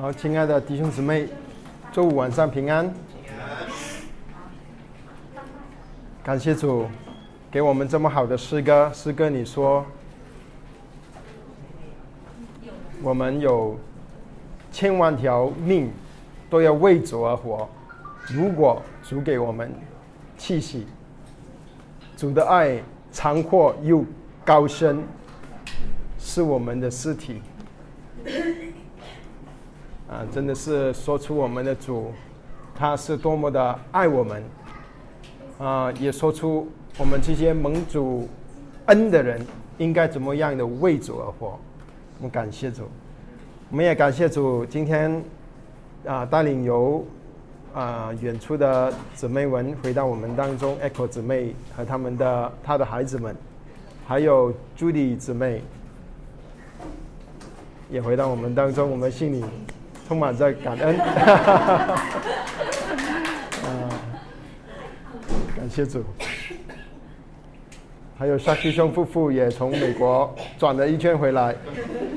好，亲爱的弟兄姊妹，周五晚上平安。感谢主给我们这么好的诗歌。诗歌你说，我们有千万条命都要为主而活。如果主给我们气息，主的爱长阔又高深，是我们的尸体。啊，真的是说出我们的主，他是多么的爱我们，啊，也说出我们这些蒙主恩的人应该怎么样的为主而活。我们感谢主，我们也感谢主，今天啊带领由啊远处的姊妹们回到我们当中，Echo 姊妹和他们的他的孩子们，还有 Judy 姊妹也回到我们当中，我们心里。充满着感恩，啊，感谢主。还有沙基兄夫妇也从美国转了一圈回来，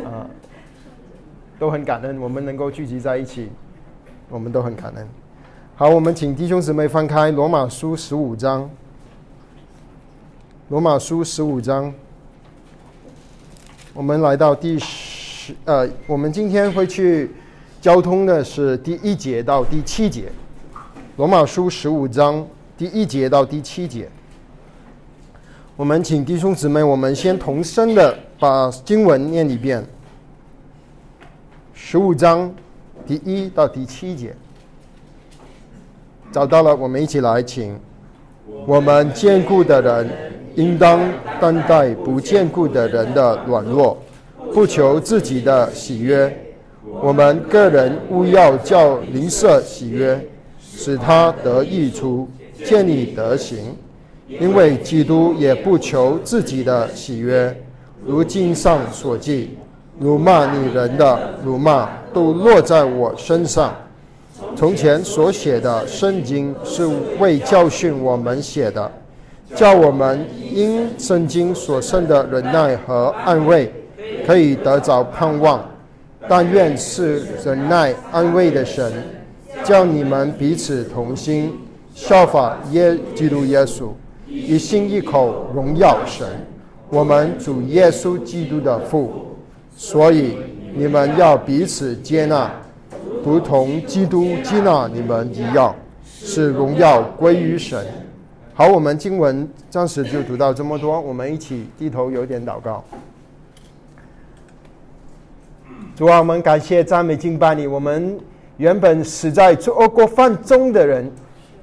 啊，都很感恩，我们能够聚集在一起，我们都很感恩。好，我们请弟兄姊妹翻开罗马书十五章，罗马书十五章，我们来到第十，呃，我们今天会去。交通的是第一节到第七节，《罗马书》十五章第一节到第七节。我们请弟兄姊妹，我们先同声的把经文念一遍。十五章第一到第七节，找到了，我们一起来，请我们坚固的人应当担待不坚固的人的软弱，不求自己的喜悦。我们个人勿要叫灵舍喜悦，使他得益处，建立德行。因为基督也不求自己的喜悦，如经上所记：辱骂女人的辱骂都落在我身上。从前所写的圣经是为教训我们写的，叫我们因圣经所生的忍耐和安慰，可以得着盼望。但愿是忍耐安慰的神，叫你们彼此同心，效法耶基督耶稣，一心一口荣耀神，我们主耶稣基督的父。所以你们要彼此接纳，如同基督接纳你们一样，使荣耀归于神。好，我们经文暂时就读到这么多，我们一起低头有点祷告。主啊，我们感谢赞美敬拜你。我们原本死在恶过犯中的人，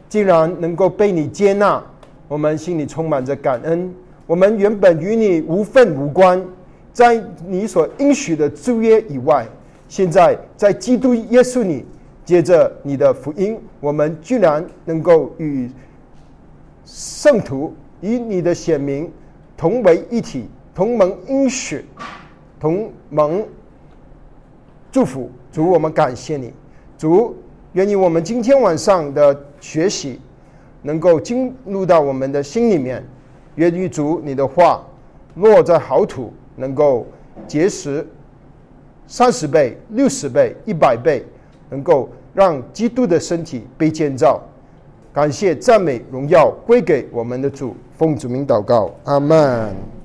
竟然能够被你接纳，我们心里充满着感恩。我们原本与你无份无关，在你所应许的租约以外，现在在基督耶稣里，接着你的福音，我们居然能够与圣徒与你的显明同为一体，同盟应许，同盟。祝福主，我们感谢你，主，愿意我们今天晚上的学习能够进入到我们的心里面，愿意主你的话落在好土，能够结实三十倍、六十倍、一百倍，能够让基督的身体被建造。感谢、赞美、荣耀归给我们的主，奉主名祷告，阿门。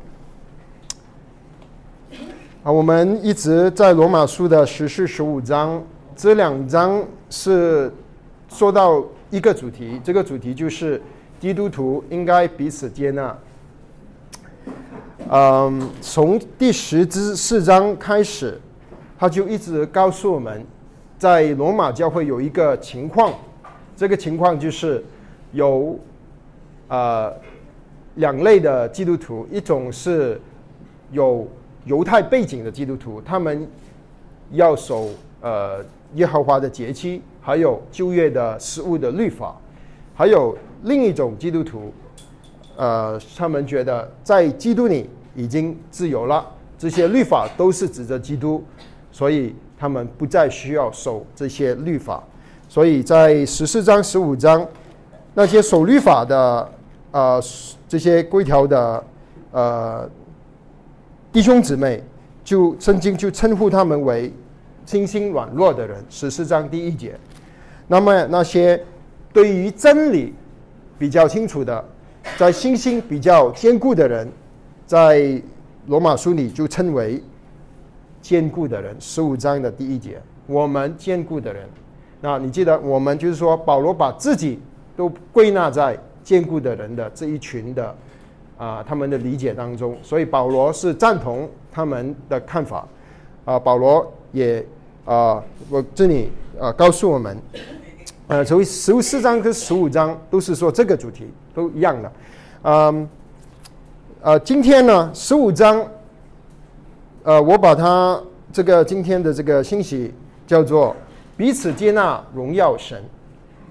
啊，我们一直在罗马书的十四、十五章，这两章是说到一个主题，这个主题就是基督徒应该彼此接纳。嗯，从第十之四章开始，他就一直告诉我们，在罗马教会有一个情况，这个情况就是有呃两类的基督徒，一种是有。犹太背景的基督徒，他们要守呃耶和华的节期，还有旧约的食物的律法，还有另一种基督徒，呃，他们觉得在基督里已经自由了，这些律法都是指着基督，所以他们不再需要守这些律法。所以在十四章、十五章，那些守律法的呃这些规条的呃。弟兄姊妹，就圣经就称呼他们为心心软弱的人，十四章第一节。那么那些对于真理比较清楚的，在信心比较坚固的人，在罗马书里就称为坚固的人。十五章的第一节，我们坚固的人。那你记得，我们就是说，保罗把自己都归纳在坚固的人的这一群的啊，他们的理解当中。所以保罗是赞同他们的看法。啊，保罗也啊，我这里啊告诉我们。呃，所以十四章跟十五章都是说这个主题都一样的，嗯，呃，今天呢，十五章，呃，我把它这个今天的这个信息叫做彼此接纳荣耀神，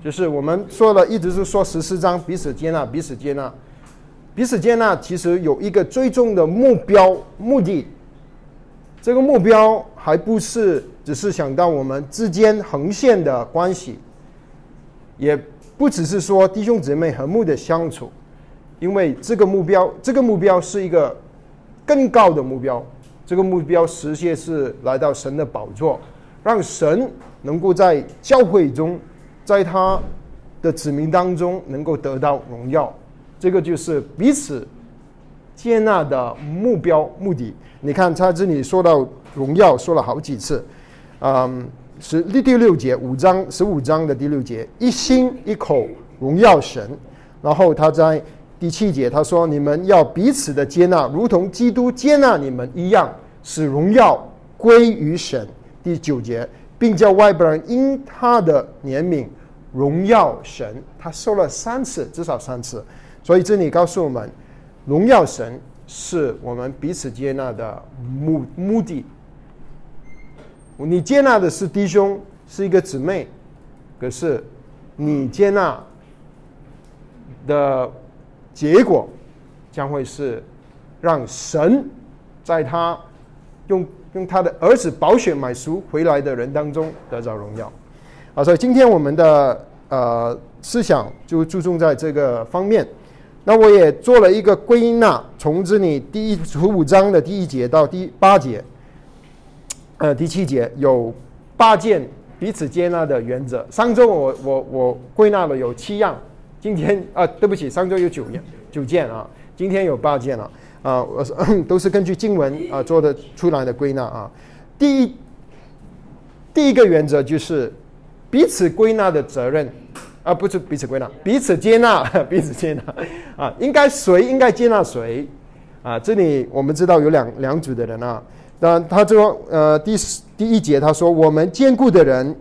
就是我们说了一直是说十四章彼此接纳彼此接纳，彼此接纳其实有一个最终的目标目的，这个目标还不是只是想到我们之间横线的关系。也不只是说弟兄姊妹和睦的相处，因为这个目标，这个目标是一个更高的目标。这个目标实现是来到神的宝座，让神能够在教会中，在他的子民当中能够得到荣耀。这个就是彼此接纳的目标目的。你看他这里说到荣耀，说了好几次，嗯。是第第六节五章十五章的第六节，一心一口荣耀神。然后他在第七节他说：“你们要彼此的接纳，如同基督接纳你们一样，使荣耀归于神。”第九节，并叫外边人因他的怜悯荣耀神。他说了三次，至少三次。所以这里告诉我们，荣耀神是我们彼此接纳的目目的。你接纳的是弟兄，是一个姊妹，可是你接纳的结果将会是让神在他用用他的儿子保险买赎回来的人当中得到荣耀。啊，所以今天我们的呃思想就注重在这个方面。那我也做了一个归纳，从这里第一十五章的第一节到第八节。呃，第七节有八件彼此接纳的原则。上周我我我归纳了有七样，今天啊，对不起，上周有九样九件啊，今天有八件了啊，我是 都是根据经文啊做的出来的归纳啊。第一第一个原则就是彼此归纳的责任啊，不是彼此归纳，彼此接纳，彼此接纳啊，应该谁应该接纳谁啊？这里我们知道有两两组的人啊。那他说，呃，第第一节他说，我们坚固的人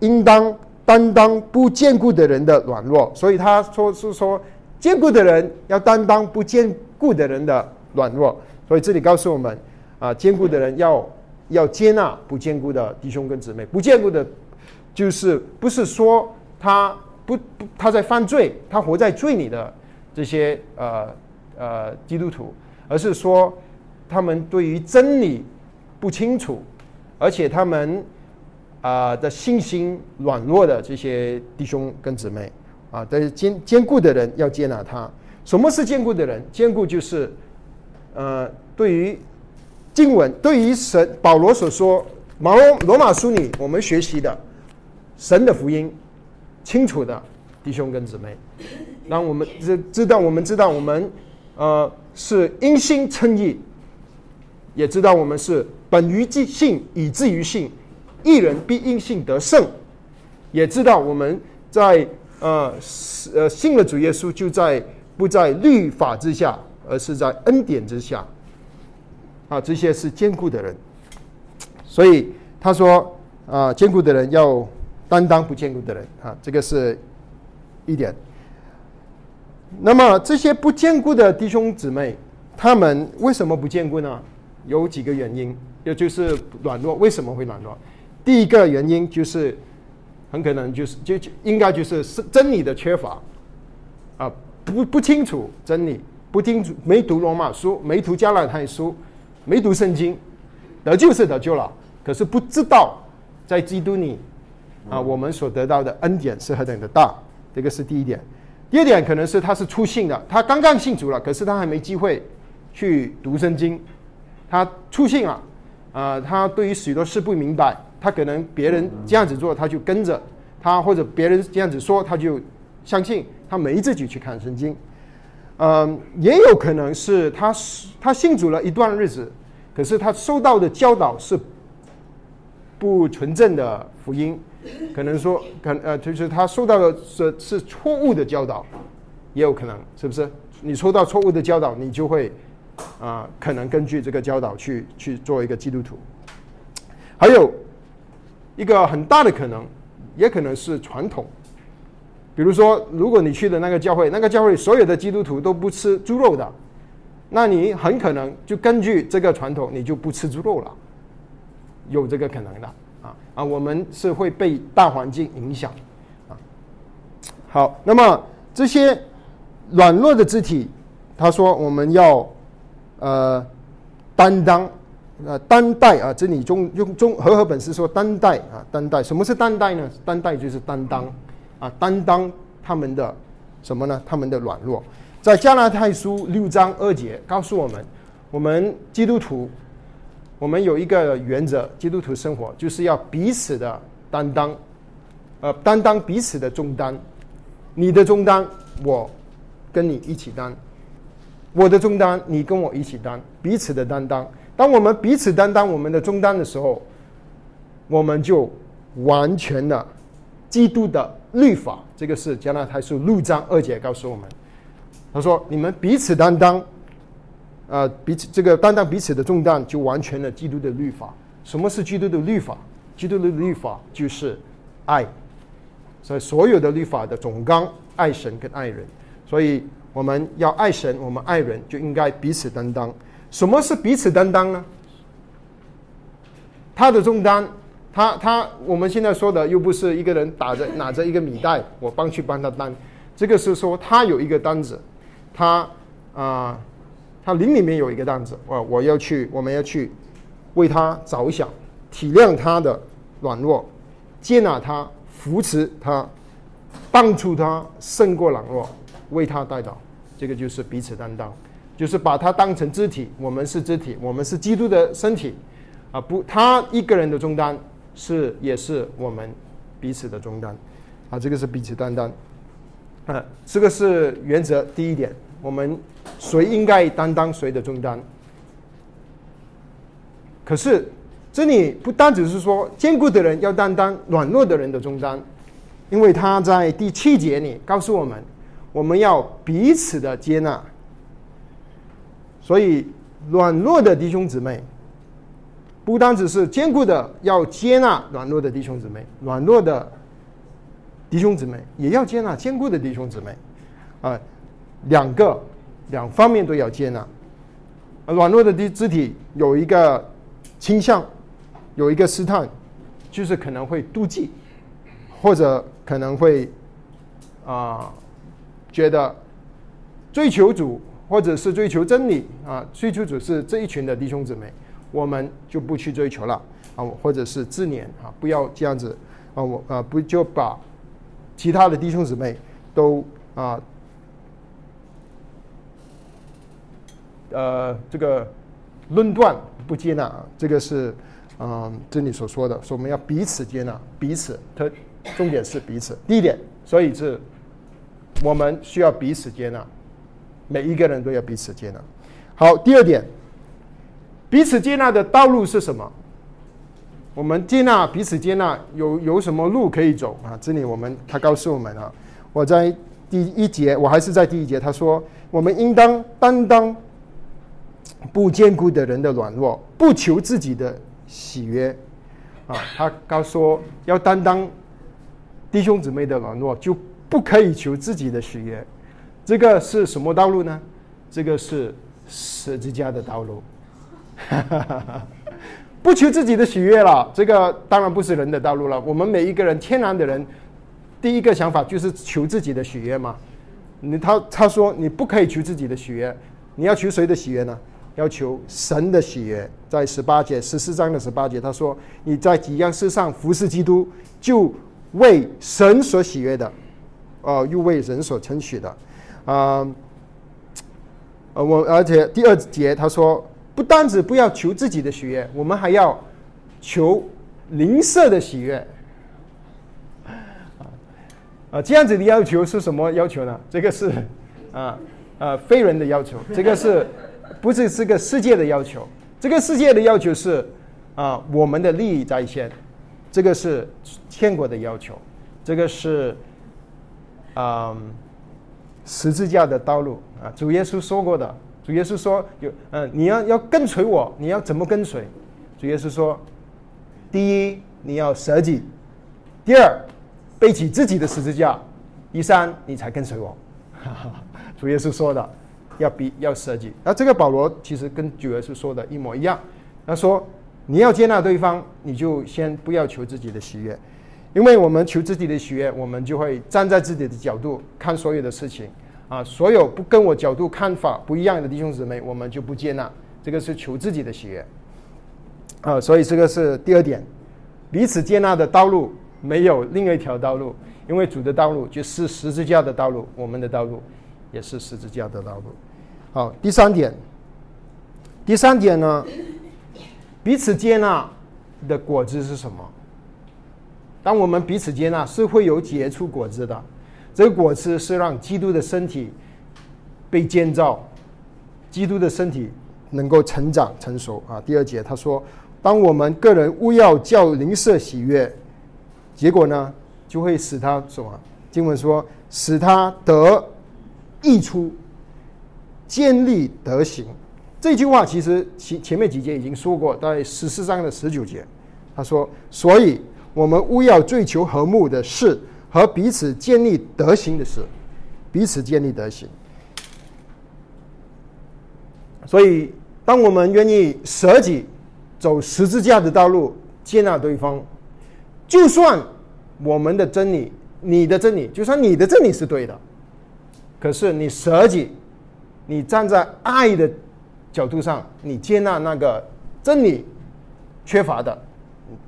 应当担当不坚固的人的软弱，所以他说是说，坚固的人要担当不坚固的人的软弱。所以这里告诉我们，啊，坚固的人要要接纳不坚固的弟兄跟姊妹。不坚固的，就是不是说他不不他在犯罪，他活在罪里的这些呃呃基督徒，而是说他们对于真理。不清楚，而且他们啊的信心软弱的这些弟兄跟姊妹啊，但是坚坚固的人要接纳他。什么是坚固的人？坚固就是呃，对于经文，对于神保罗所说，马罗罗马书里我们学习的神的福音，清楚的弟兄跟姊妹，让我们知知道，我们知道我们呃是因心称义，也知道我们是。本于即性，以至于性，一人必因信得胜。也知道我们在呃呃信了主耶稣，就在不在律法之下，而是在恩典之下。啊，这些是坚固的人。所以他说啊，坚固的人要担当不坚固的人啊，这个是一点。那么这些不坚固的弟兄姊妹，他们为什么不坚固呢？有几个原因。也就是软弱，为什么会软弱？第一个原因就是，很可能就是就应该就是是真理的缺乏，啊，不不清楚真理，不清楚没读罗马书，没读加拉太书，没读圣经，得救是得救了，可是不知道在基督里啊，我们所得到的恩典是何等的大，这个是第一点。第二点可能是他是初信的，他刚刚信主了，可是他还没机会去读圣经，他初信了。啊，他对于许多事不明白，他可能别人这样子做，他就跟着他，或者别人这样子说，他就相信，他没自己去看圣经。嗯，也有可能是他他信主了一段日子，可是他收到的教导是不纯正的福音，可能说，可呃，就是他受到的是是错误的教导，也有可能，是不是？你受到错误的教导，你就会啊，可能根据这个教导去去做一个基督徒。还有一个很大的可能，也可能是传统。比如说，如果你去的那个教会，那个教会所有的基督徒都不吃猪肉的，那你很可能就根据这个传统，你就不吃猪肉了，有这个可能的啊！我们是会被大环境影响啊。好，那么这些软弱的肢体，他说我们要呃担当呃担待啊，这里中用中和合本是说担待啊担待，什么是担待呢？担待就是担当。啊，担当他们的什么呢？他们的软弱，在加拉太书六章二节告诉我们，我们基督徒，我们有一个原则，基督徒生活就是要彼此的担当，呃，担当彼此的重担，你的重担我跟你一起担，我的重担你跟我一起担，彼此的担当。当我们彼此担当我们的重担的时候，我们就完全的基督的。律法，这个是加纳太书六章二节告诉我们。他说：“你们彼此担当，啊，彼此这个担当彼此的重担，就完全了基督的律法。什么是基督的律法？基督的律法就是爱。所以所有的律法的总纲，爱神跟爱人。所以我们要爱神，我们爱人就应该彼此担当。什么是彼此担当呢？他的重担。”他他我们现在说的又不是一个人打着拿着一个米袋，我帮去帮他担，这个是说他有一个担子，他啊，他灵里面有一个担子，我我要去，我们要去为他着想，体谅他的软弱，接纳他，扶持他，帮助他胜过软弱，为他带导，这个就是彼此担当，就是把他当成肢体，我们是肢体，我们是基督的身体，啊不，他一个人的中单。是，也是我们彼此的中单，啊，这个是彼此担当，啊，这个是原则第一点，我们谁应该担当谁的重担。可是这里不单只是说坚固的人要担当软弱的人的重担，因为他在第七节里告诉我们，我们要彼此的接纳，所以软弱的弟兄姊妹。不单只是坚固的要接纳软弱的弟兄姊妹，软弱的弟兄姊妹也要接纳坚固的弟兄姊妹，啊，两个两方面都要接纳。软弱的肢肢体有一个倾向，有一个试探，就是可能会妒忌，或者可能会啊觉得追求主或者是追求真理啊，追求主是这一群的弟兄姊妹。我们就不去追求了啊，或者是自怜啊，不要这样子啊，我啊不就把其他的弟兄姊妹都啊呃这个论断不接纳啊，这个是嗯这里所说的，说我们要彼此接纳，彼此，它重点是彼此。第一点，所以是我们需要彼此接纳，每一个人都要彼此接纳。好，第二点。彼此接纳的道路是什么？我们接纳彼此接纳有有什么路可以走啊？这里我们他告诉我们啊，我在第一节，我还是在第一节，他说我们应当担当不坚固的人的软弱，不求自己的喜悦啊。他告说要担当弟兄姊妹的软弱，就不可以求自己的喜悦。这个是什么道路呢？这个是十字架的道路。不求自己的喜悦了，这个当然不是人的道路了。我们每一个人，天然的人，第一个想法就是求自己的喜悦嘛。你他他说你不可以求自己的喜悦，你要求谁的喜悦呢？要求神的喜悦。在十八节十四章的十八节，他说你在几样事上服侍基督，就为神所喜悦的，哦，又为人所称许的，啊，呃，我而且第二节他说。不单止不要求自己的喜悦，我们还要求灵色的喜悦。啊，这样子的要求是什么要求呢？这个是啊呃非人的要求，这个是不是这个世界的要求？这个世界的要求是啊我们的利益在先，这个是天国的要求，这个是啊十字架的道路啊。主耶稣说过的，主耶稣说有嗯你要要跟随我，你要怎么跟随？主耶稣说，第一你要舍己，第二。背起自己的十字架，第三，你才跟随我。主耶稣说的，要比要设计。那这个保罗其实跟主耶稣说的一模一样。他说，你要接纳对方，你就先不要求自己的喜悦，因为我们求自己的喜悦，我们就会站在自己的角度看所有的事情啊，所有不跟我角度看法不一样的弟兄姊妹，我们就不接纳。这个是求自己的喜悦啊，所以这个是第二点，彼此接纳的道路。没有另一条道路，因为主的道路就是十字架的道路，我们的道路也是十字架的道路。好，第三点，第三点呢，彼此接纳的果子是什么？当我们彼此接纳，是会有结出果子的。这个果子是让基督的身体被建造，基督的身体能够成长成熟啊。第二节他说，当我们个人勿要叫灵舍喜悦。结果呢，就会使他什么？经文说，使他得溢出，建立德行。这句话其实前前面几节已经说过，在十四章的十九节，他说：“所以我们务要追求和睦的事和彼此建立德行的事，彼此建立德行。”所以，当我们愿意舍己，走十字架的道路，接纳对方。就算我们的真理，你的真理，就算你的真理是对的，可是你舍己，你站在爱的角度上，你接纳那个真理缺乏的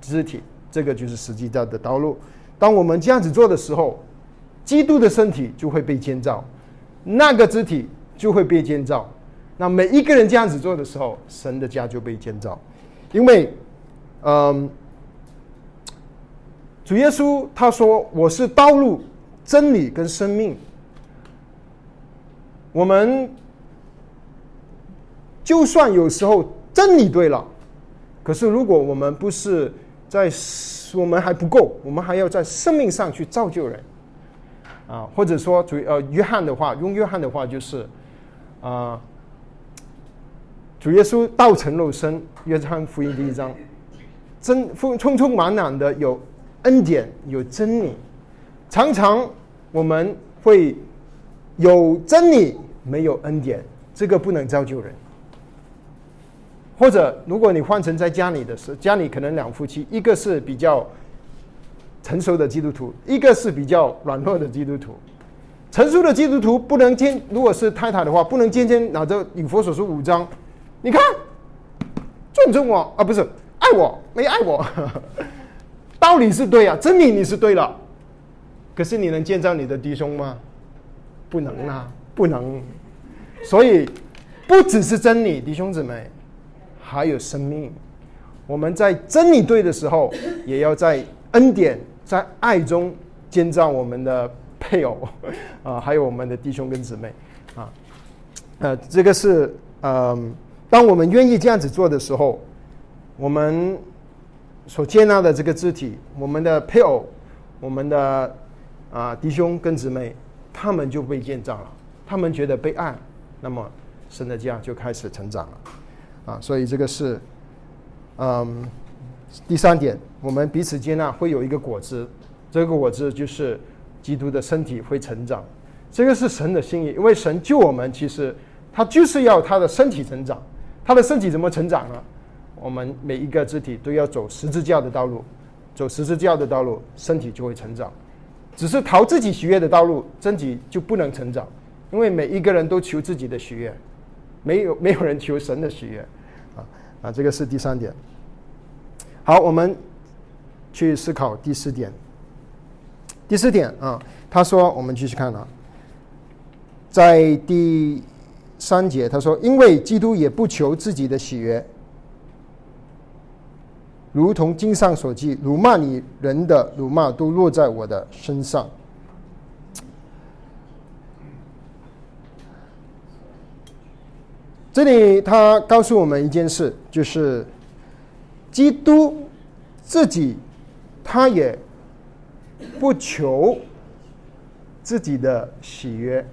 肢体，这个就是实际的的道路。当我们这样子做的时候，基督的身体就会被建造，那个肢体就会被建造。那每一个人这样子做的时候，神的家就被建造，因为，嗯。主耶稣他说：“我是道路、真理跟生命。”我们就算有时候真理对了，可是如果我们不是在，我们还不够，我们还要在生命上去造就人啊，或者说主呃约翰的话，用约翰的话就是啊，主耶稣道成肉身，约翰福音第一章，真充充充满满的有。恩典有真理，常常我们会有真理没有恩典，这个不能造就人。或者，如果你换成在家里的时候，家里可能两夫妻，一个是比较成熟的基督徒，一个是比较软弱的基督徒。成熟的基督徒不能天，如果是太太的话，不能天天拿着以佛所说五章，你看尊重我啊，不是爱我，没爱我。道理是对啊，真理你是对了，可是你能建造你的弟兄吗？不能啊，不能。所以不只是真理，弟兄姊妹，还有生命。我们在真理对的时候，也要在恩典、在爱中建造我们的配偶啊，还有我们的弟兄跟姊妹啊。呃，这个是嗯，当我们愿意这样子做的时候，我们。所接纳的这个肢体，我们的配偶，我们的啊弟兄跟姊妹，他们就被建造了，他们觉得被爱，那么神的家就开始成长了，啊，所以这个是嗯第三点，我们彼此接纳会有一个果子，这个果子就是基督的身体会成长，这个是神的心意，因为神救我们，其实他就是要他的身体成长，他的身体怎么成长呢？我们每一个肢体都要走十字架的道路，走十字架的道路，身体就会成长。只是逃自己喜悦的道路，自己就不能成长，因为每一个人都求自己的喜悦，没有没有人求神的喜悦。啊 啊，这个是第三点。好，我们去思考第四点。第四点啊，他说，我们继续看啊，在第三节他说，因为基督也不求自己的喜悦。如同经上所记，辱骂你人的辱骂都落在我的身上。这里他告诉我们一件事，就是基督自己他也不求自己的喜悦。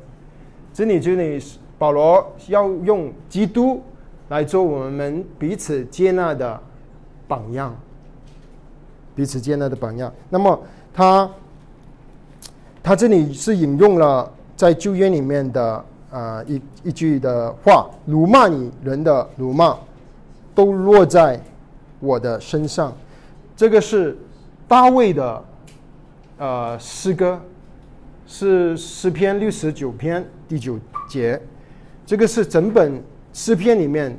这里这里保罗要用基督来做我们彼此接纳的榜样，彼此接纳的榜样。那么他他这里是引用了在旧约里面的。啊，一一句的话，辱骂你人的辱骂，都落在我的身上。这个是大卫的呃诗歌，是诗篇六十九篇第九节。这个是整本诗篇里面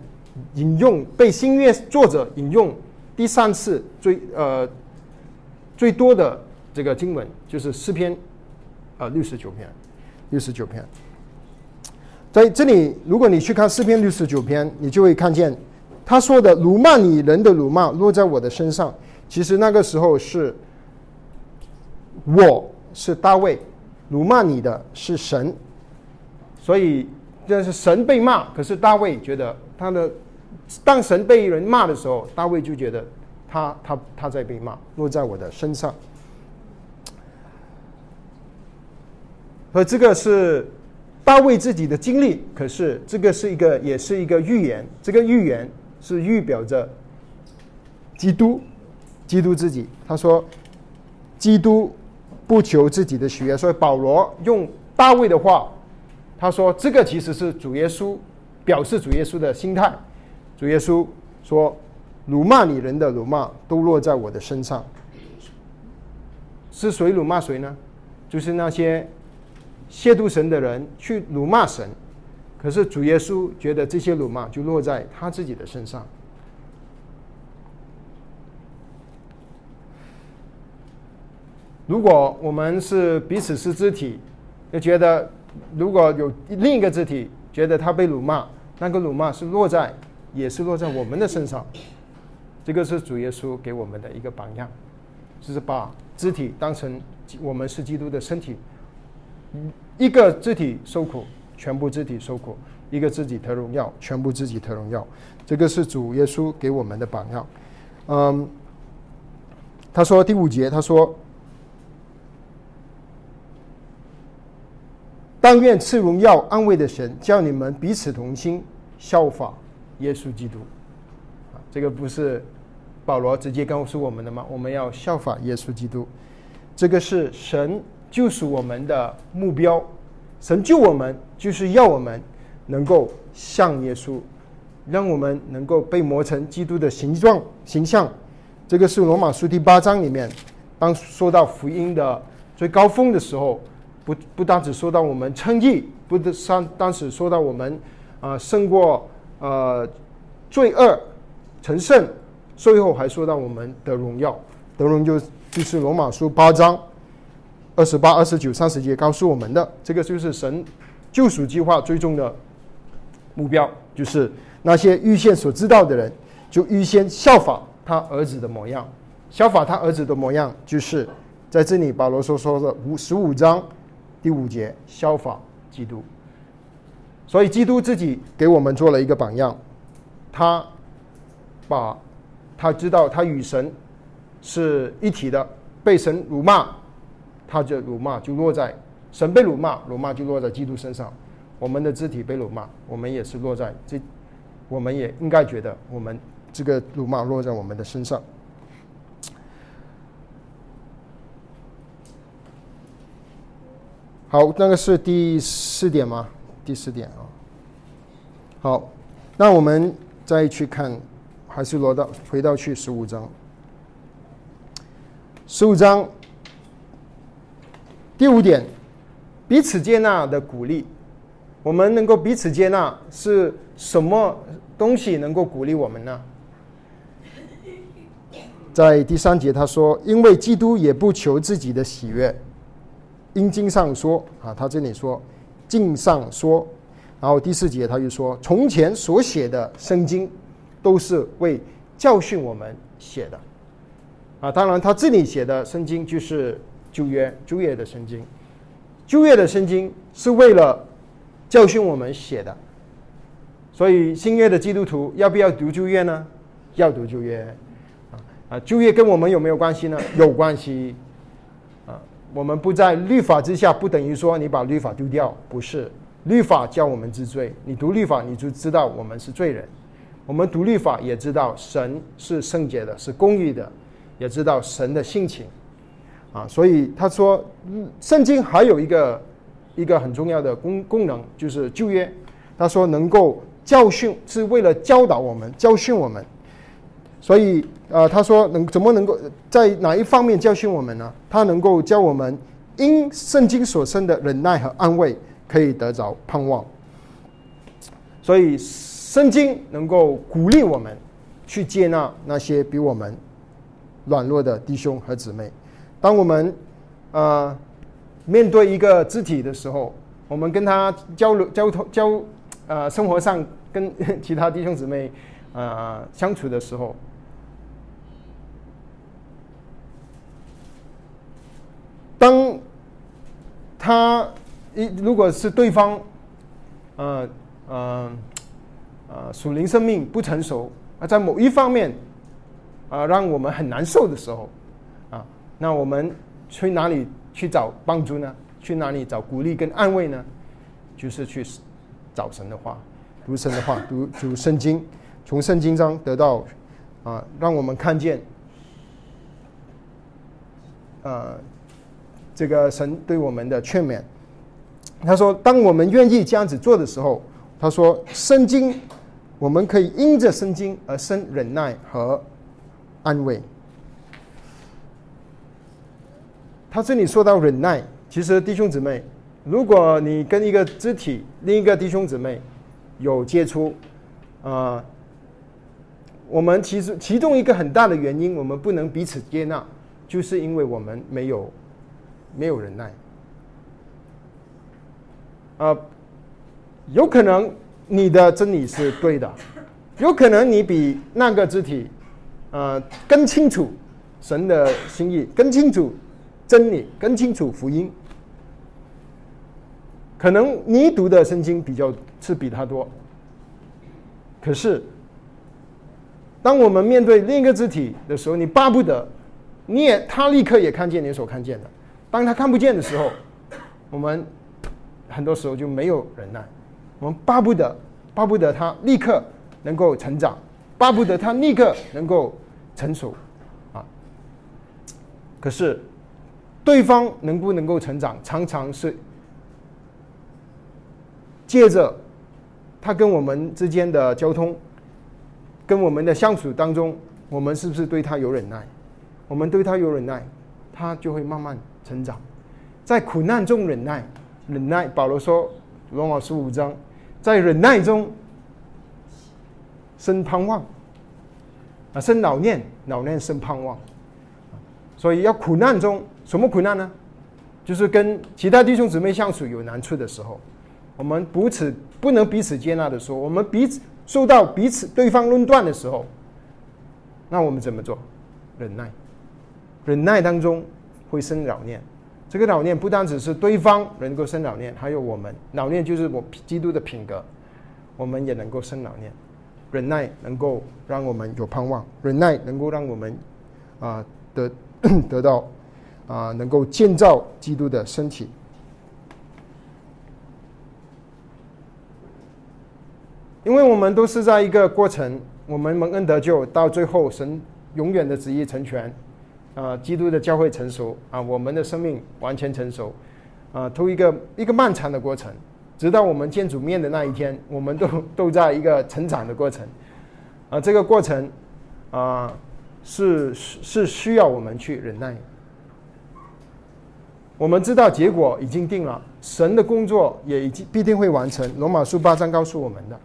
引用被新约作者引用第三次最呃最多的这个经文，就是诗篇呃六十九篇，六十九篇。在这里，如果你去看诗篇六十九篇，你就会看见他说的“辱骂你人的辱骂落在我的身上”。其实那个时候是，我是大卫，辱骂你的是神，所以这是神被骂。可是大卫觉得他的，当神被人骂的时候，大卫就觉得他他他在被骂，落在我的身上。和这个是。大卫自己的经历，可是这个是一个，也是一个预言。这个预言是预表着基督，基督自己。他说，基督不求自己的喜悦，所以保罗用大卫的话，他说这个其实是主耶稣表示主耶稣的心态。主耶稣说：“辱骂你人的辱骂都落在我的身上。”是谁辱骂谁呢？就是那些。亵渎神的人去辱骂神，可是主耶稣觉得这些辱骂就落在他自己的身上。如果我们是彼此是肢体，就觉得如果有另一个肢体觉得他被辱骂，那个辱骂是落在也是落在我们的身上。这个是主耶稣给我们的一个榜样，就是把肢体当成我们是基督的身体。一个肢体受苦，全部肢体受苦；一个肢体得荣耀，全部肢体得荣耀。这个是主耶稣给我们的榜样。嗯，他说第五节，他说：“但愿赐荣耀安慰的神，叫你们彼此同心，效法耶稣基督。”啊，这个不是保罗直接告诉我们的吗？我们要效法耶稣基督。这个是神。就是我们的目标，神救我们，就是要我们能够像耶稣，让我们能够被磨成基督的形状形象。这个是罗马书第八章里面，当说到福音的最高峰的时候，不不单只说到我们称义，不得上当时说到我们啊胜过呃罪恶成圣，最后还说到我们的荣耀，德荣就就是罗马书八章。二十八、二十九、三十节告诉我们的，这个就是神救赎计划最终的目标，就是那些预先所知道的人，就预先效法他儿子的模样。效法他儿子的模样，就是在这里保罗所说的五十五章第五节，效法基督。所以基督自己给我们做了一个榜样，他把他知道他与神是一体的，被神辱骂。他就辱骂就落在神被辱骂，辱骂就落在基督身上。我们的肢体被辱骂，我们也是落在这，我们也应该觉得我们这个辱骂落在我们的身上。好，那个是第四点吗？第四点啊。好，那我们再去看，还是落到回到去十五章，十五章。第五点，彼此接纳的鼓励。我们能够彼此接纳，是什么东西能够鼓励我们呢？在第三节他说：“因为基督也不求自己的喜悦。”因经上说啊，他这里说经上说，然后第四节他就说：“从前所写的圣经，都是为教训我们写的。”啊，当然他这里写的圣经就是旧约旧约的圣经，旧约的圣经是为了教训我们写的，所以新约的基督徒要不要读旧约呢？要读旧约啊啊，旧约跟我们有没有关系呢？有关系，我们不在律法之下，不等于说你把律法丢掉，不是。律法教我们知罪，你读律法你就知道我们是罪人。我们读律法也知道神是圣洁的，是公义的，也知道神的性情。啊，所以他说，圣经还有一个一个很重要的功功能，就是旧约。他说能够教训，是为了教导我们，教训我们。所以，呃，他说能怎么能够在哪一方面教训我们呢？他能够教我们因圣经所生的忍耐和安慰。可以得着盼望，所以圣经能够鼓励我们去接纳那些比我们软弱的弟兄和姊妹。当我们呃面对一个肢体的时候，我们跟他交流、交通、交呃 生活上跟其他弟兄姊妹呃相处的时候，当他。一如果是对方，呃呃呃属灵生命不成熟啊，在某一方面啊让我们很难受的时候啊，那我们去哪里去找帮助呢？去哪里找鼓励跟安慰呢？就是去找神的话，读神的话，读读圣经，从圣经中得到啊，让我们看见呃这个神对我们的劝勉。他说：“当我们愿意这样子做的时候，他说，圣经，我们可以因着圣经而生忍耐和安慰。他这里说到忍耐，其实弟兄姊妹，如果你跟一个肢体另一个弟兄姊妹有接触，啊，我们其实其中一个很大的原因，我们不能彼此接纳，就是因为我们没有没有忍耐。”呃，有可能你的真理是对的，有可能你比那个肢体，呃，更清楚神的心意，更清楚真理，更清楚福音。可能你读的圣经比较是比他多，可是当我们面对另一个肢体的时候，你巴不得你也他立刻也看见你所看见的，当他看不见的时候，我们。很多时候就没有忍耐，我们巴不得，巴不得他立刻能够成长，巴不得他立刻能够成熟，啊！可是对方能不能够成长，常常是借着他跟我们之间的交通，跟我们的相处当中，我们是不是对他有忍耐？我们对他有忍耐，他就会慢慢成长，在苦难中忍耐。忍耐，保罗说，罗马十五章，在忍耐中生盼望，啊，生老念，老念生盼望，所以要苦难中，什么苦难呢？就是跟其他弟兄姊妹相处有难处的时候，我们彼此不能彼此接纳的时候，我们彼此受到彼此对方论断的时候，那我们怎么做？忍耐，忍耐当中会生老念。这个老念不单只是对方能够生老念，还有我们老念就是我基督的品格，我们也能够生老念，忍耐能够让我们有盼望，忍耐能够让我们啊得 得到啊能够建造基督的身体，因为我们都是在一个过程，我们蒙恩得救，到最后神永远的旨意成全。啊，基督的教会成熟啊，我们的生命完全成熟，啊，都一个一个漫长的过程，直到我们见主面的那一天，我们都都在一个成长的过程，啊，这个过程啊，是是需要我们去忍耐。我们知道结果已经定了，神的工作也已经必定会完成。罗马书八章告诉我们的，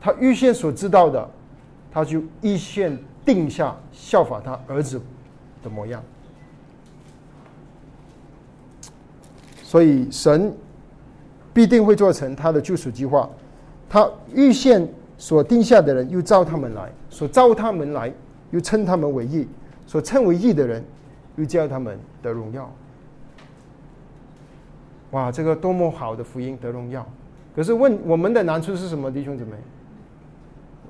他预先所知道的，他就预先。定下效法他儿子的模样，所以神必定会做成他的救赎计划。他预先所定下的人，又召他们来；所召他们来，又称他们为义；所称为义的人，又叫他们得荣耀。哇，这个多么好的福音得荣耀！可是问我们的难处是什么，弟兄姊妹？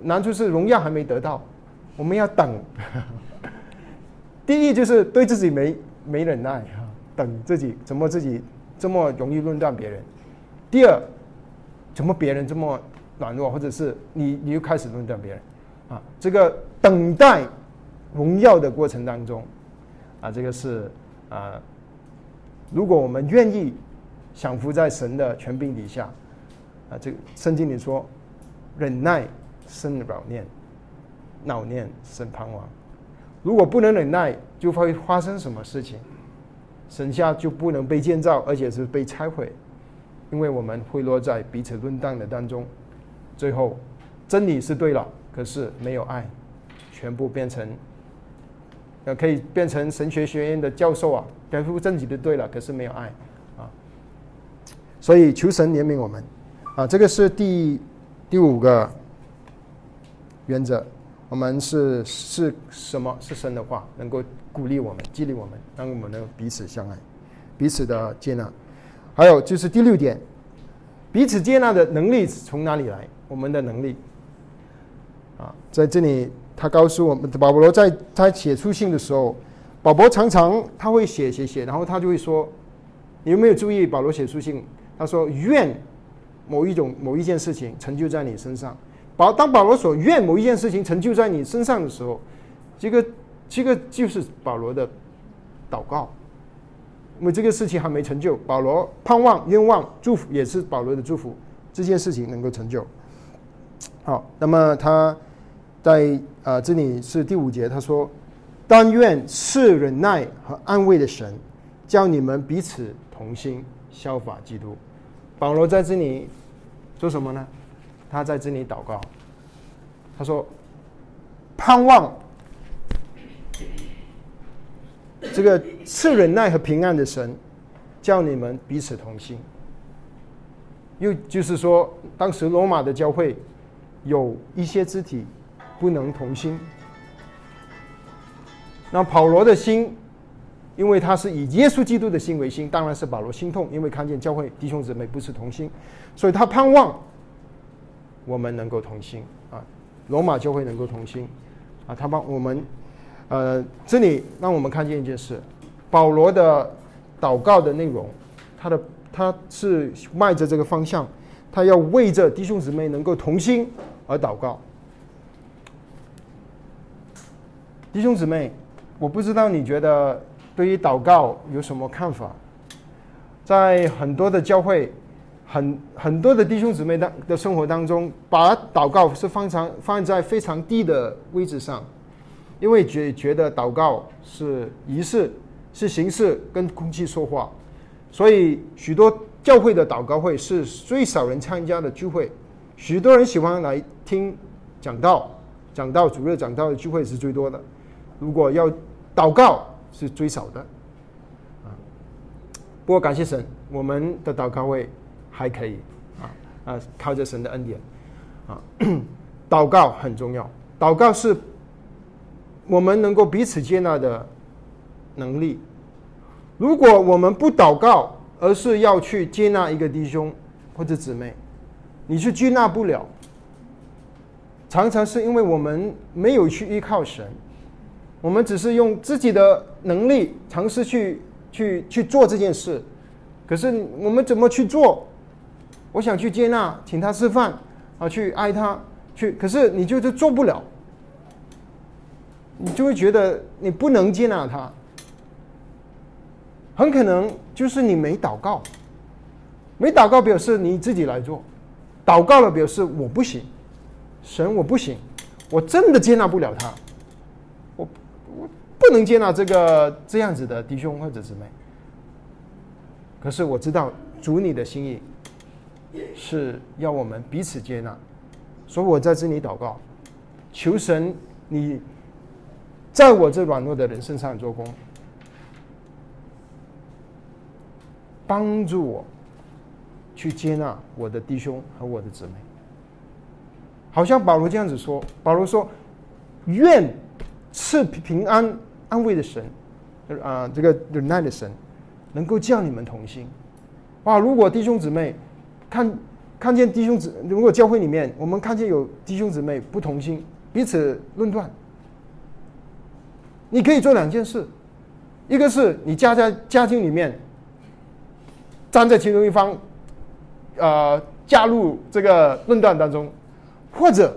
难处是荣耀还没得到，我们要等。第一就是对自己没没忍耐哈，等自己怎么自己这么容易论断别人。第二，怎么别人这么软弱，或者是你你又开始论断别人啊？这个等待荣耀的过程当中，啊，这个是啊，如果我们愿意享福在神的权柄底下。啊，这个圣经里说，忍耐生老念，老念生盼望。如果不能忍耐，就会发生什么事情？神下就不能被建造，而且是被拆毁，因为我们会落在彼此论断的当中。最后，真理是对了，可是没有爱，全部变成，呃，可以变成神学学院的教授啊，全部真理的对了，可是没有爱啊。所以求神怜悯我们。啊，这个是第第五个原则。我们是是什么？是神的话，能够鼓励我们、激励我们，让我们能彼此相爱、彼此的接纳。还有就是第六点，彼此接纳的能力从哪里来？我们的能力啊，在这里他告诉我们，保罗在他写书信的时候，保罗常常他会写写写，然后他就会说：“你有没有注意保罗写书信？他说愿。”某一种某一件事情成就在你身上，保当保罗所愿某一件事情成就在你身上的时候，这个这个就是保罗的祷告，因为这个事情还没成就，保罗盼望、愿望、祝福也是保罗的祝福，这件事情能够成就。好，那么他在啊这里是第五节，他说：“但愿是忍耐和安慰的神，叫你们彼此同心，效法基督。”保罗在这里做什么呢？他在这里祷告。他说：“盼望这个赐忍耐和平安的神，叫你们彼此同心。”又就是说，当时罗马的教会有一些肢体不能同心，那保罗的心。因为他是以耶稣基督的心为心，当然是保罗心痛，因为看见教会弟兄姊妹不是同心，所以他盼望我们能够同心啊，罗马教会能够同心啊，他帮我们，呃，这里让我们看见一件事，保罗的祷告的内容，他的他是迈着这个方向，他要为着弟兄姊妹能够同心而祷告，弟兄姊妹，我不知道你觉得。对于祷告有什么看法？在很多的教会，很很多的弟兄姊妹当的生活当中，把祷告是放常放在非常低的位置上，因为觉觉得祷告是仪式，是形式，跟空气说话，所以许多教会的祷告会是最少人参加的聚会，许多人喜欢来听讲道，讲道主日讲道的聚会是最多的。如果要祷告，是最少的，啊，不过感谢神，我们的祷告会还可以，啊啊，靠着神的恩典，啊，祷告很重要，祷告是我们能够彼此接纳的能力。如果我们不祷告，而是要去接纳一个弟兄或者姊妹，你是接纳不了，常常是因为我们没有去依靠神。我们只是用自己的能力尝试去去去做这件事，可是我们怎么去做？我想去接纳，请他吃饭，啊，去爱他，去，可是你就是做不了，你就会觉得你不能接纳他，很可能就是你没祷告，没祷告表示你自己来做，祷告了表示我不行，神我不行，我真的接纳不了他。我我不能接纳这个这样子的弟兄或者姊妹，可是我知道主你的心意是要我们彼此接纳，所以我在这里祷告，求神你在我这软弱的人身上做工，帮助我去接纳我的弟兄和我的姊妹。好像保罗这样子说，保罗说：“愿赐平安。”安慰的神，啊，这个忍耐的神，能够叫你们同心。哇！如果弟兄姊妹看看见弟兄姊，如果教会里面我们看见有弟兄姊妹不同心，彼此论断，你可以做两件事：一个是你家在家庭里面站在其中一方，呃，加入这个论断当中，或者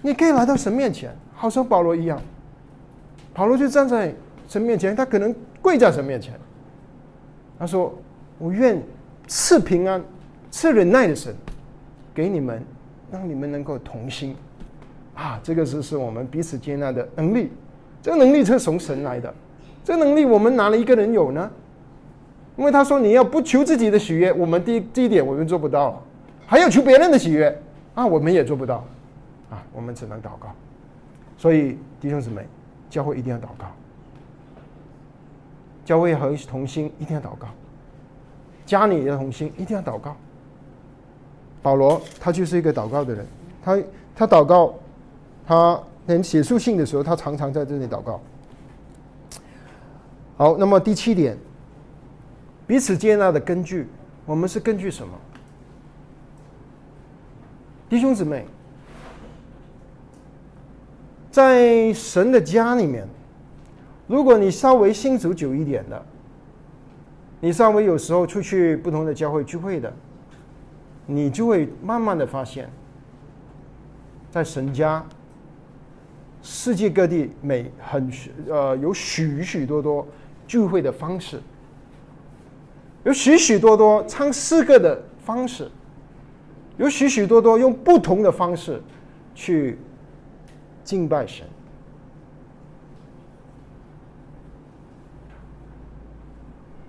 你可以来到神面前，好像保罗一样，保罗就站在神面前，他可能跪在神面前，他说：“我愿。”赐平安、赐忍耐的神，给你们，让你们能够同心，啊，这个是是我们彼此接纳的能力。这个能力是从神来的，这个能力我们哪里一个人有呢？因为他说你要不求自己的喜悦，我们第第一点我们做不到，还要求别人的喜悦啊，我们也做不到，啊，我们只能祷告。所以弟兄姊妹，教会一定要祷告，教会和同心一定要祷告。加你的同心，一定要祷告。保罗他就是一个祷告的人，他他祷告，他连写书信的时候，他常常在这里祷告。好，那么第七点，彼此接纳的根据，我们是根据什么？弟兄姊妹，在神的家里面，如果你稍微信主久一点的。你稍微有时候出去不同的教会聚会的，你就会慢慢的发现，在神家，世界各地每很呃有许许多多聚会的方式，有许许多多唱诗歌的方式，有许许多多用不同的方式去敬拜神。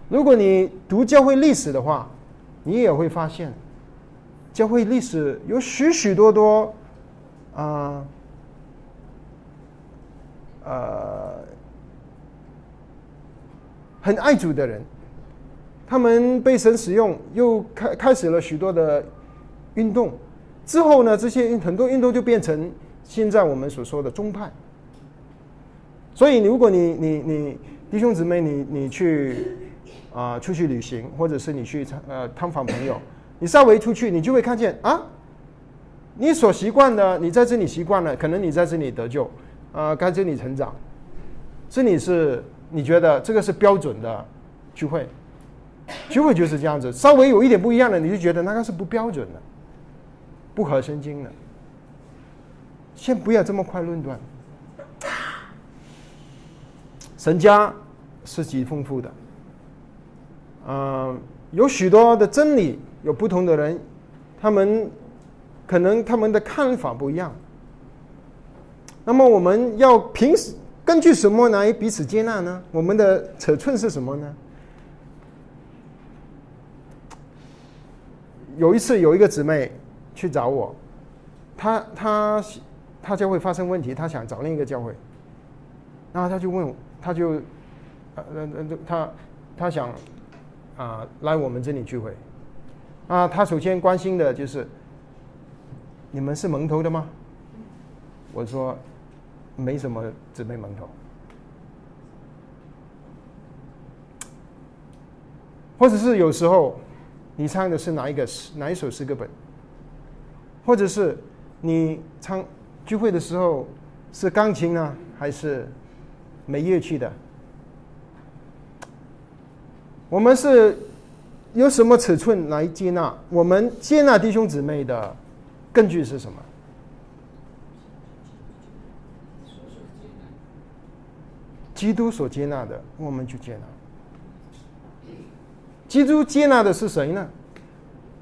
如果你读教会历史的话，你也会发现，教会历史有许许多多啊，呃，很爱主的人，他们被神使用，又开开始了许多的运动。之后呢，这些很多运动就变成现在我们所说的宗派。所以，如果你你你弟兄姊妹，你你去。啊，出去旅行，或者是你去呃探访朋友，你稍微出去，你就会看见啊，你所习惯的，你在这里习惯了，可能你在这里得救，啊，在这里成长，这里是你觉得这个是标准的聚会，聚会就是这样子，稍微有一点不一样的，你就觉得那个是不标准的，不合圣经的。先不要这么快论断，神家是极丰富的。嗯，有许多的真理，有不同的人，他们可能他们的看法不一样。那么我们要凭根据什么来彼此接纳呢？我们的尺寸是什么呢？有一次有一个姊妹去找我，她她她教会发生问题，她想找另一个教会，然后她就问我，她就呃呃呃，她她想。啊，来我们这里聚会，啊，他首先关心的就是，你们是蒙头的吗？我说，没什么姊妹蒙头，或者是有时候，你唱的是哪一个诗，哪一首诗歌本，或者是你唱聚会的时候是钢琴呢，还是没乐器的？我们是有什么尺寸来接纳？我们接纳弟兄姊妹的根据是什么？基督所接纳的，我们就接纳。基督接纳的是谁呢？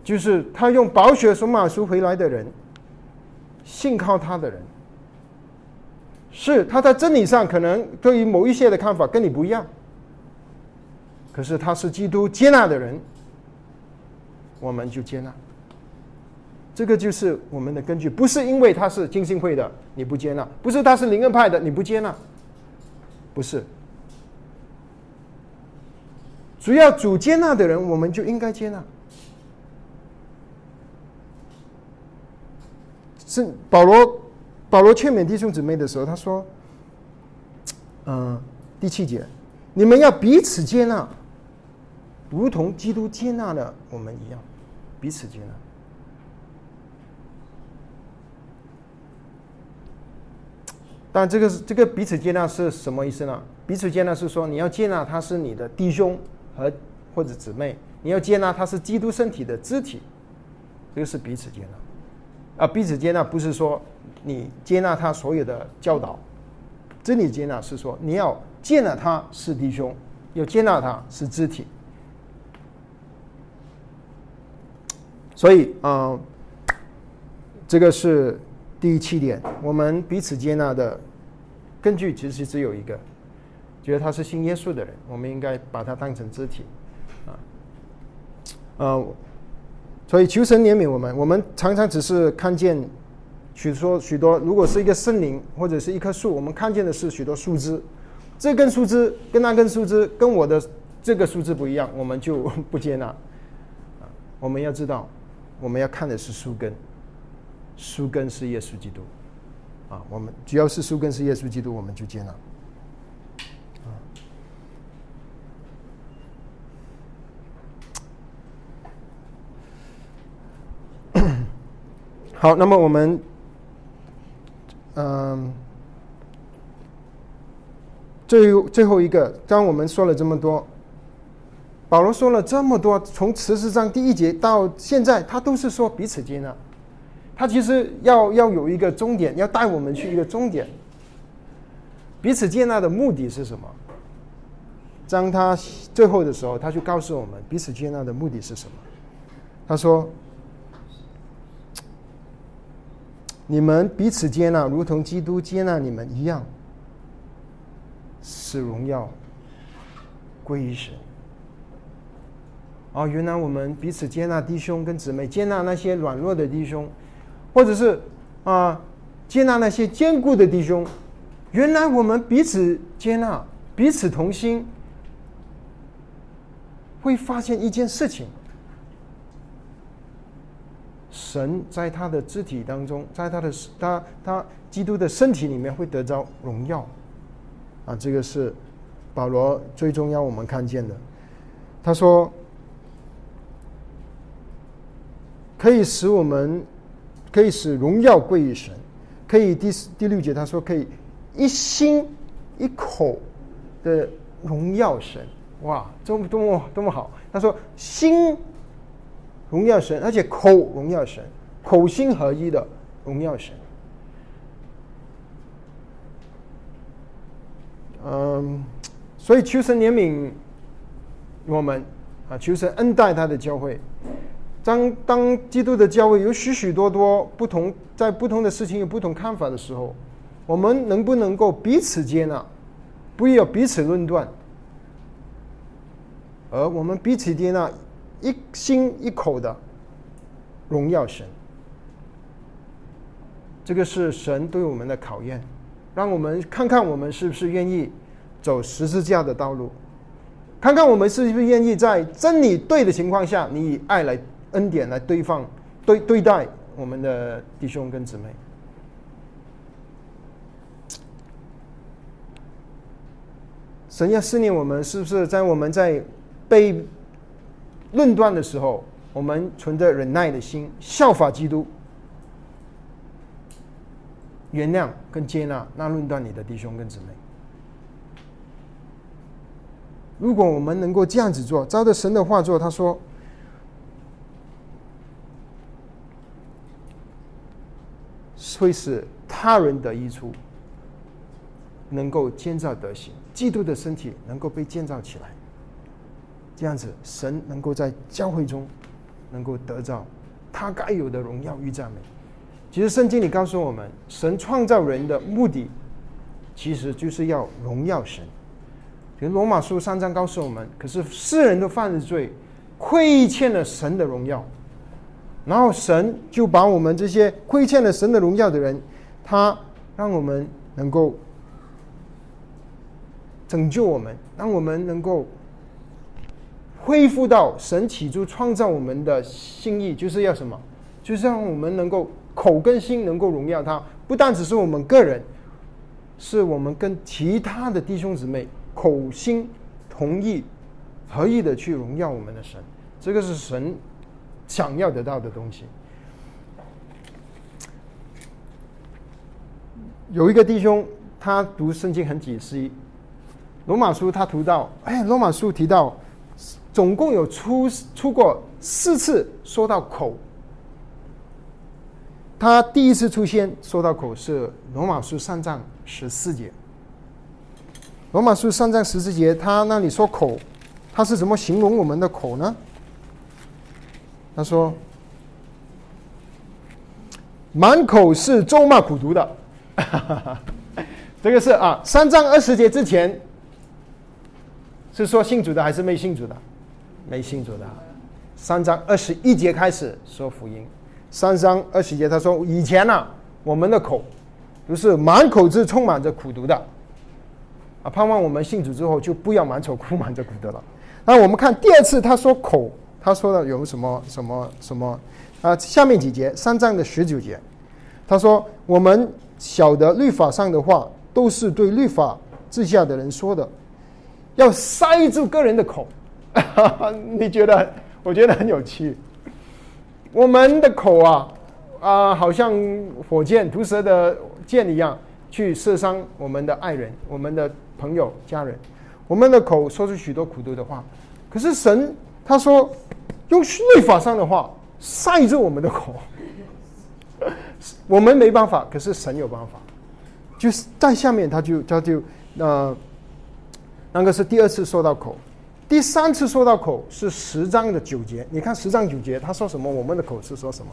就是他用宝血赎马赎回来的人，信靠他的人。是他在真理上可能对于某一些的看法跟你不一样。可是他是基督接纳的人，我们就接纳。这个就是我们的根据，不是因为他是金星会的你不接纳，不是他是灵恩派的你不接纳，不是。主要主接纳的人，我们就应该接纳。是保罗，保罗劝勉弟兄姊妹的时候，他说：“嗯，第七节，你们要彼此接纳，如同基督接纳了我们一样，彼此接纳。但这个是这个彼此接纳是什么意思呢？彼此接纳是说你要接纳他是你的弟兄和或者姊妹，你要接纳他是基督身体的肢体，这个是彼此接纳。啊，彼此接纳不是说你接纳他所有的教导，真理接纳是说你要接纳他是弟兄，要接纳他是肢体。所以啊，这个是。第七点，我们彼此接纳的根据其实只有一个，觉得他是信耶稣的人，我们应该把他当成肢体，啊，呃，所以求神怜悯我们。我们常常只是看见许多许多，如果是一个森林或者是一棵树，我们看见的是许多树枝，这根树枝跟那根树枝跟我的这个树枝不一样，我们就 不接纳。我们要知道，我们要看的是树根。树根是耶稣基督，啊，我们只要是树根是耶稣基督，我们就接纳。好，那么我们，嗯，最最后一个，当我们说了这么多，保罗说了这么多，从十四章第一节到现在，他都是说彼此接纳。他其实要要有一个终点，要带我们去一个终点。彼此接纳的目的是什么？当他最后的时候，他就告诉我们彼此接纳的目的是什么。他说：“你们彼此接纳，如同基督接纳你们一样，使荣耀归于神。”哦，原来我们彼此接纳弟兄跟姊妹，接纳那些软弱的弟兄。或者是啊，接纳那些坚固的弟兄。原来我们彼此接纳，彼此同心，会发现一件事情：神在他的肢体当中，在他的他他基督的身体里面会得着荣耀。啊，这个是保罗最终要我们看见的。他说，可以使我们。可以使荣耀归于神，可以第四第六节他说可以一心一口的荣耀神，哇，多么多么多么好！他说心荣耀神，而且口荣耀神，口心合一的荣耀神。嗯，所以求神怜悯我们啊，求神恩待他的教会。当当基督的教会有许许多多不同，在不同的事情有不同看法的时候，我们能不能够彼此接纳，不要彼此论断，而我们彼此接纳，一心一口的荣耀神。这个是神对我们的考验，让我们看看我们是不是愿意走十字架的道路，看看我们是不是愿意在真理对的情况下，你以爱来。恩典来对放对对待我们的弟兄跟姊妹，神要思念我们，是不是在我们在被论断的时候，我们存着忍耐的心，效法基督，原谅跟接纳那论断你的弟兄跟姊妹。如果我们能够这样子做，照着神的话做，他说。会使他人得益处，能够建造德行，基督的身体能够被建造起来。这样子，神能够在教会中能够得到他该有的荣耀与赞美。其实圣经里告诉我们，神创造人的目的，其实就是要荣耀神。比如罗马书三章告诉我们，可是世人都犯了罪，亏欠了神的荣耀。然后神就把我们这些亏欠了神的荣耀的人，他让我们能够拯救我们，让我们能够恢复到神起初创造我们的心意，就是要什么？就是让我们能够口跟心能够荣耀他，不但只是我们个人，是我们跟其他的弟兄姊妹口心同意合意的去荣耀我们的神，这个是神想要得到的东西。有一个弟兄，他读圣经很仔细，罗马书他读到，哎，罗马书提到，总共有出出过四次说到口。他第一次出现说到口是罗马书三章十四节。罗马书三章十四节，他那里说口，他是怎么形容我们的口呢？他说，满口是咒骂苦读的。这个是啊，三章二十节之前是说信主的还是没信主的？没信主的。三章二十一节开始说福音。三章二十节他说以前呢，我们的口都是满口是充满着苦读的啊，盼望我们信主之后就不要满口充满着苦读了。那我们看第二次他说口，他说的有什么什么什么啊？下面几节三章的十九节，他说我们。晓得律法上的话，都是对律法之下的人说的，要塞住个人的口。你觉得？我觉得很有趣。我们的口啊，啊，好像火箭、毒蛇的箭一样，去射伤我们的爱人、我们的朋友、家人。我们的口说出许多苦毒的话，可是神他说，用律法上的话塞住我们的口。我们没办法，可是神有办法。就是在下面，他就他就呃，那个是第二次说到口，第三次说到口是十章的九节。你看十章九节，他说什么？我们的口是说什么？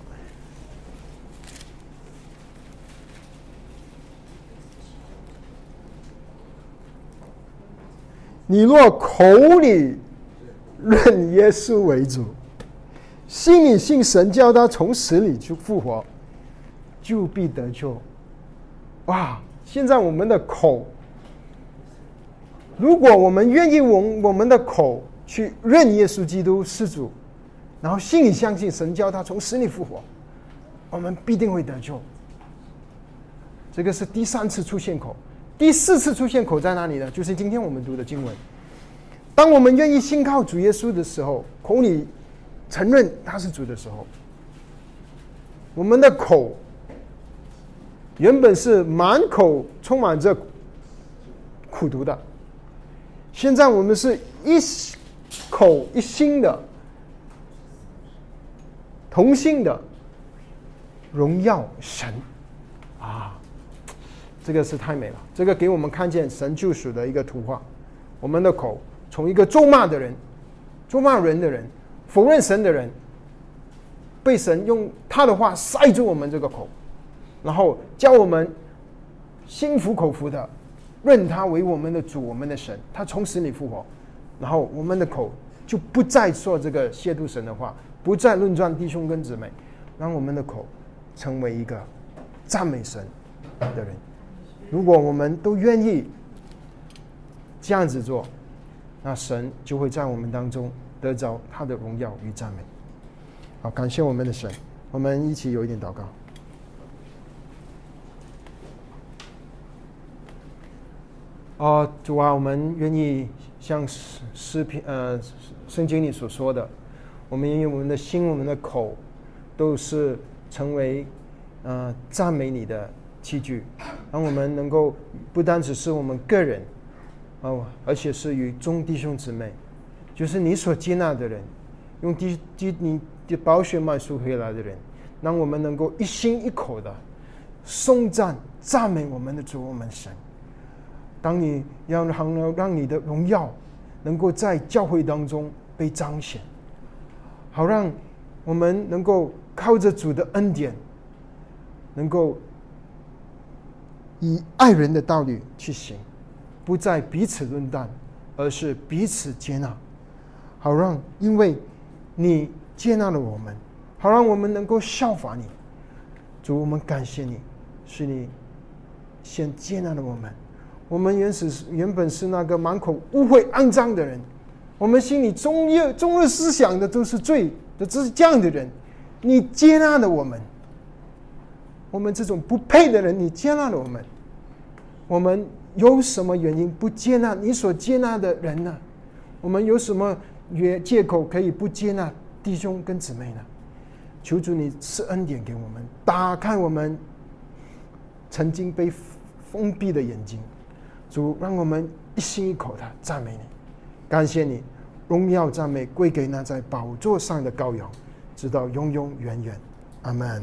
你若口里认耶稣为主，心里信神叫他从死里去复活。就必得救，哇！现在我们的口，如果我们愿意用我们的口去认耶稣基督是主，然后心里相信神教他从死里复活，我们必定会得救。这个是第三次出现口，第四次出现口在哪里呢？就是今天我们读的经文。当我们愿意信靠主耶稣的时候，口里承认他是主的时候，我们的口。原本是满口充满着苦毒的，现在我们是一口一心的同心的荣耀神啊！这个是太美了，这个给我们看见神救赎的一个图画。我们的口从一个咒骂的人、咒骂人的人、否认神的人，被神用他的话塞住我们这个口。然后教我们心服口服的认他为我们的主，我们的神，他从死里复活，然后我们的口就不再说这个亵渎神的话，不再论断弟兄跟姊妹，让我们的口成为一个赞美神的人。如果我们都愿意这样子做，那神就会在我们当中得着他的荣耀与赞美。好，感谢我们的神，我们一起有一点祷告。哦，主啊，我们愿意像诗诗篇呃圣经里所说的，我们愿意我们的心、我们的口，都是成为呃赞美你的器具，让我们能够不单只是我们个人哦，而且是与众弟兄姊妹，就是你所接纳的人，用滴滴你的宝血买赎回来的人，让我们能够一心一口的颂赞赞美我们的主，我们神。当你要让让你的荣耀能够在教会当中被彰显，好让我们能够靠着主的恩典，能够以爱人的道理去行，不再彼此论断，而是彼此接纳。好让因为你接纳了我们，好让我们能够效法你。主，我们感谢你，是你先接纳了我们。我们原始原本是那个满口污秽肮脏的人，我们心里终日终日思想的都是罪的，这是这样的人。你接纳了我们，我们这种不配的人，你接纳了我们，我们有什么原因不接纳你所接纳的人呢？我们有什么约借口可以不接纳弟兄跟姊妹呢？求主你赐恩典给我们，打开我们曾经被封闭的眼睛。主，让我们一心一口的赞美你，感谢你，荣耀赞美归给那在宝座上的羔羊，直到永永远远。阿门。